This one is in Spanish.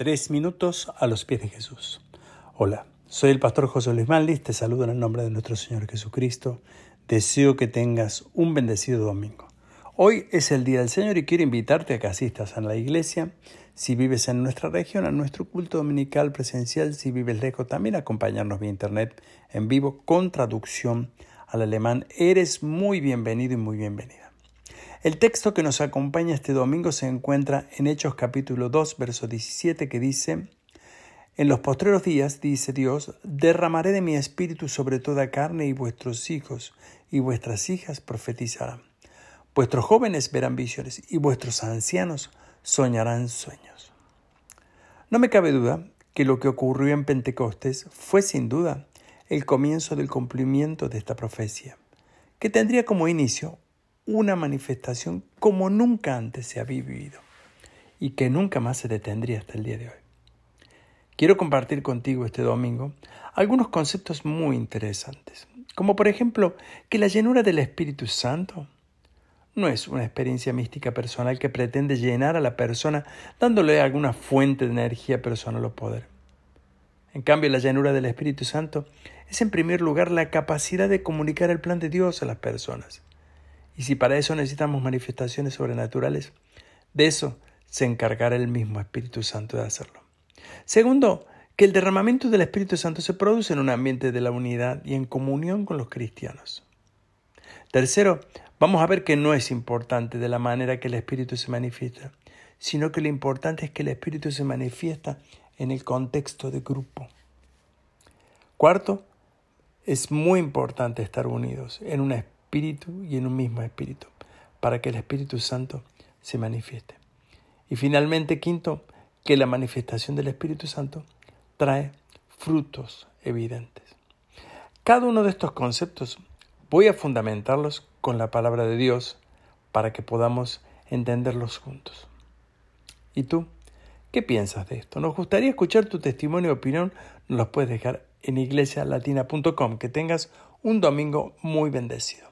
Tres minutos a los pies de Jesús. Hola, soy el pastor José Luis Manlis, te saludo en el nombre de nuestro Señor Jesucristo. Deseo que tengas un bendecido domingo. Hoy es el Día del Señor y quiero invitarte a que asistas a la iglesia. Si vives en nuestra región, a nuestro culto dominical presencial. Si vives lejos, también acompañarnos vía internet en vivo con traducción al alemán. Eres muy bienvenido y muy bienvenida. El texto que nos acompaña este domingo se encuentra en Hechos capítulo 2, verso 17, que dice, En los postreros días, dice Dios, derramaré de mi espíritu sobre toda carne y vuestros hijos y vuestras hijas profetizarán. Vuestros jóvenes verán visiones y vuestros ancianos soñarán sueños. No me cabe duda que lo que ocurrió en Pentecostés fue sin duda el comienzo del cumplimiento de esta profecía, que tendría como inicio una manifestación como nunca antes se había vivido y que nunca más se detendría hasta el día de hoy. Quiero compartir contigo este domingo algunos conceptos muy interesantes, como por ejemplo que la llenura del Espíritu Santo no es una experiencia mística personal que pretende llenar a la persona dándole alguna fuente de energía personal o poder. En cambio, la llenura del Espíritu Santo es en primer lugar la capacidad de comunicar el plan de Dios a las personas y si para eso necesitamos manifestaciones sobrenaturales, de eso se encargará el mismo Espíritu Santo de hacerlo. Segundo, que el derramamiento del Espíritu Santo se produce en un ambiente de la unidad y en comunión con los cristianos. Tercero, vamos a ver que no es importante de la manera que el Espíritu se manifiesta, sino que lo importante es que el Espíritu se manifiesta en el contexto de grupo. Cuarto, es muy importante estar unidos en una espíritu y en un mismo espíritu, para que el Espíritu Santo se manifieste. Y finalmente, quinto, que la manifestación del Espíritu Santo trae frutos evidentes. Cada uno de estos conceptos voy a fundamentarlos con la palabra de Dios para que podamos entenderlos juntos. ¿Y tú? ¿Qué piensas de esto? Nos gustaría escuchar tu testimonio y opinión. Nos los puedes dejar en iglesialatina.com. Que tengas un domingo muy bendecido.